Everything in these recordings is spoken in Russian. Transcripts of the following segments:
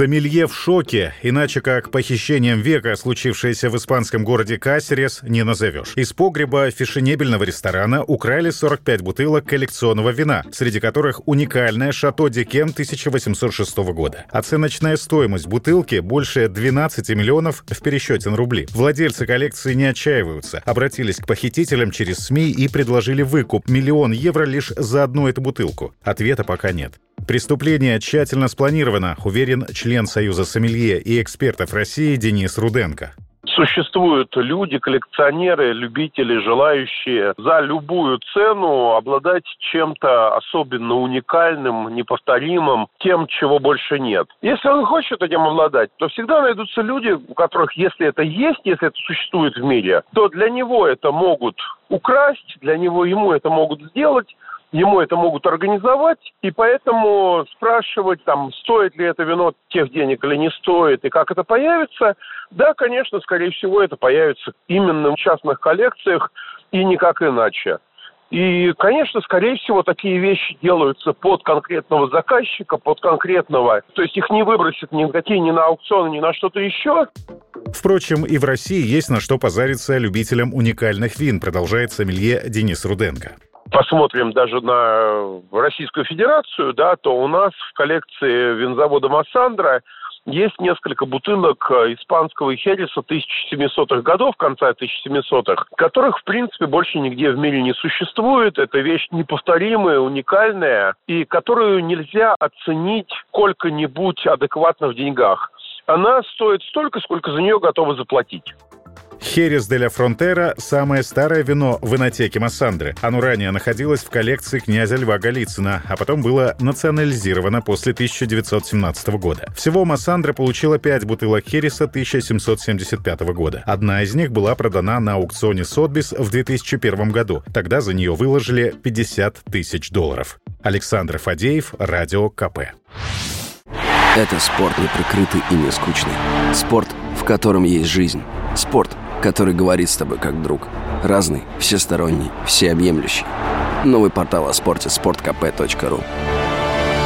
Сомелье в шоке, иначе как похищением века, случившееся в испанском городе Касерес, не назовешь. Из погреба фешенебельного ресторана украли 45 бутылок коллекционного вина, среди которых уникальное «Шато Декем» 1806 года. Оценочная стоимость бутылки больше 12 миллионов в пересчете на рубли. Владельцы коллекции не отчаиваются, обратились к похитителям через СМИ и предложили выкуп миллион евро лишь за одну эту бутылку. Ответа пока нет. Преступление тщательно спланировано, уверен член Союза сомелье и экспертов России Денис Руденко. Существуют люди, коллекционеры, любители, желающие за любую цену обладать чем-то особенно уникальным, неповторимым, тем, чего больше нет. Если он хочет этим обладать, то всегда найдутся люди, у которых, если это есть, если это существует в мире, то для него это могут украсть, для него ему это могут сделать, ему это могут организовать, и поэтому спрашивать, там, стоит ли это вино тех денег или не стоит, и как это появится, да, конечно, скорее всего, это появится именно в частных коллекциях и никак иначе. И, конечно, скорее всего, такие вещи делаются под конкретного заказчика, под конкретного. То есть их не выбросят никакие ни на аукционы, ни на что-то еще. Впрочем, и в России есть на что позариться любителям уникальных вин, продолжает сомелье Денис Руденко посмотрим даже на Российскую Федерацию, да, то у нас в коллекции винзавода Массандра есть несколько бутылок испанского хереса 1700-х годов, конца 1700-х, которых, в принципе, больше нигде в мире не существует. Это вещь неповторимая, уникальная, и которую нельзя оценить сколько-нибудь адекватно в деньгах. Она стоит столько, сколько за нее готовы заплатить. Херес де ля Фронтера – самое старое вино в инотеке Массандры. Оно ранее находилось в коллекции князя Льва Голицына, а потом было национализировано после 1917 года. Всего Массандра получила 5 бутылок Хереса 1775 года. Одна из них была продана на аукционе Сотбис в 2001 году. Тогда за нее выложили 50 тысяч долларов. Александр Фадеев, Радио КП. Это спорт неприкрытый и не скучный. Спорт, в котором есть жизнь. Спорт, который говорит с тобой как друг. Разный, всесторонний, всеобъемлющий. Новый портал о спорте – sportkp.ru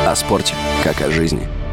О спорте, как о жизни –